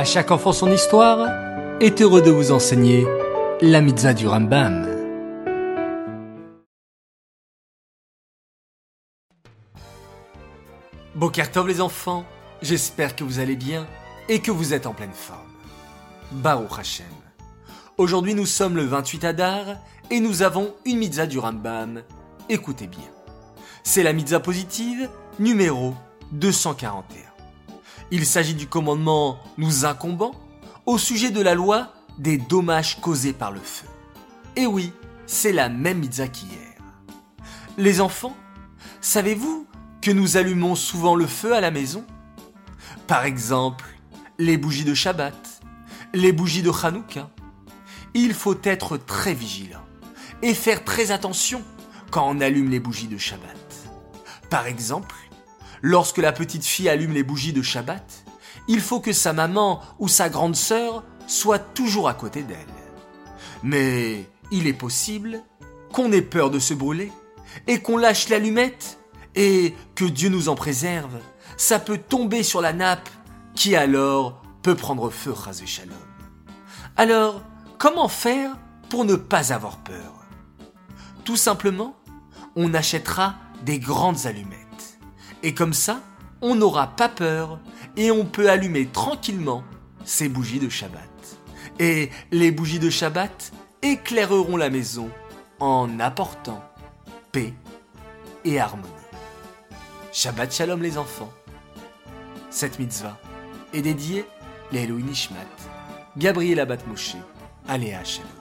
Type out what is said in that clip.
À chaque enfant son histoire est heureux de vous enseigner la mitzvah du Rambam. Bokertov les enfants, j'espère que vous allez bien et que vous êtes en pleine forme. Baruch Hashem. Aujourd'hui nous sommes le 28 Adar et nous avons une mitzvah du Rambam. Écoutez bien. C'est la mitzvah positive numéro 241. Il s'agit du commandement nous incombant au sujet de la loi des dommages causés par le feu. Et oui, c'est la même mitzvah qu'hier. Les enfants, savez-vous que nous allumons souvent le feu à la maison? Par exemple, les bougies de Shabbat, les bougies de Hanouka. Il faut être très vigilant et faire très attention quand on allume les bougies de Shabbat. Par exemple, lorsque la petite fille allume les bougies de Shabbat, il faut que sa maman ou sa grande sœur soit toujours à côté d'elle. Mais il est possible qu'on ait peur de se brûler et qu'on lâche l'allumette et que Dieu nous en préserve, ça peut tomber sur la nappe qui alors peut prendre feu, Razé Shalom. Alors, comment faire pour ne pas avoir peur? Tout simplement, on achètera des grandes allumettes. Et comme ça, on n'aura pas peur et on peut allumer tranquillement ces bougies de Shabbat. Et les bougies de Shabbat éclaireront la maison en apportant paix et harmonie. Shabbat Shalom les enfants. Cette mitzvah est dédiée les Nishmat, Gabriel Abat Moshe, Aléa Shalom.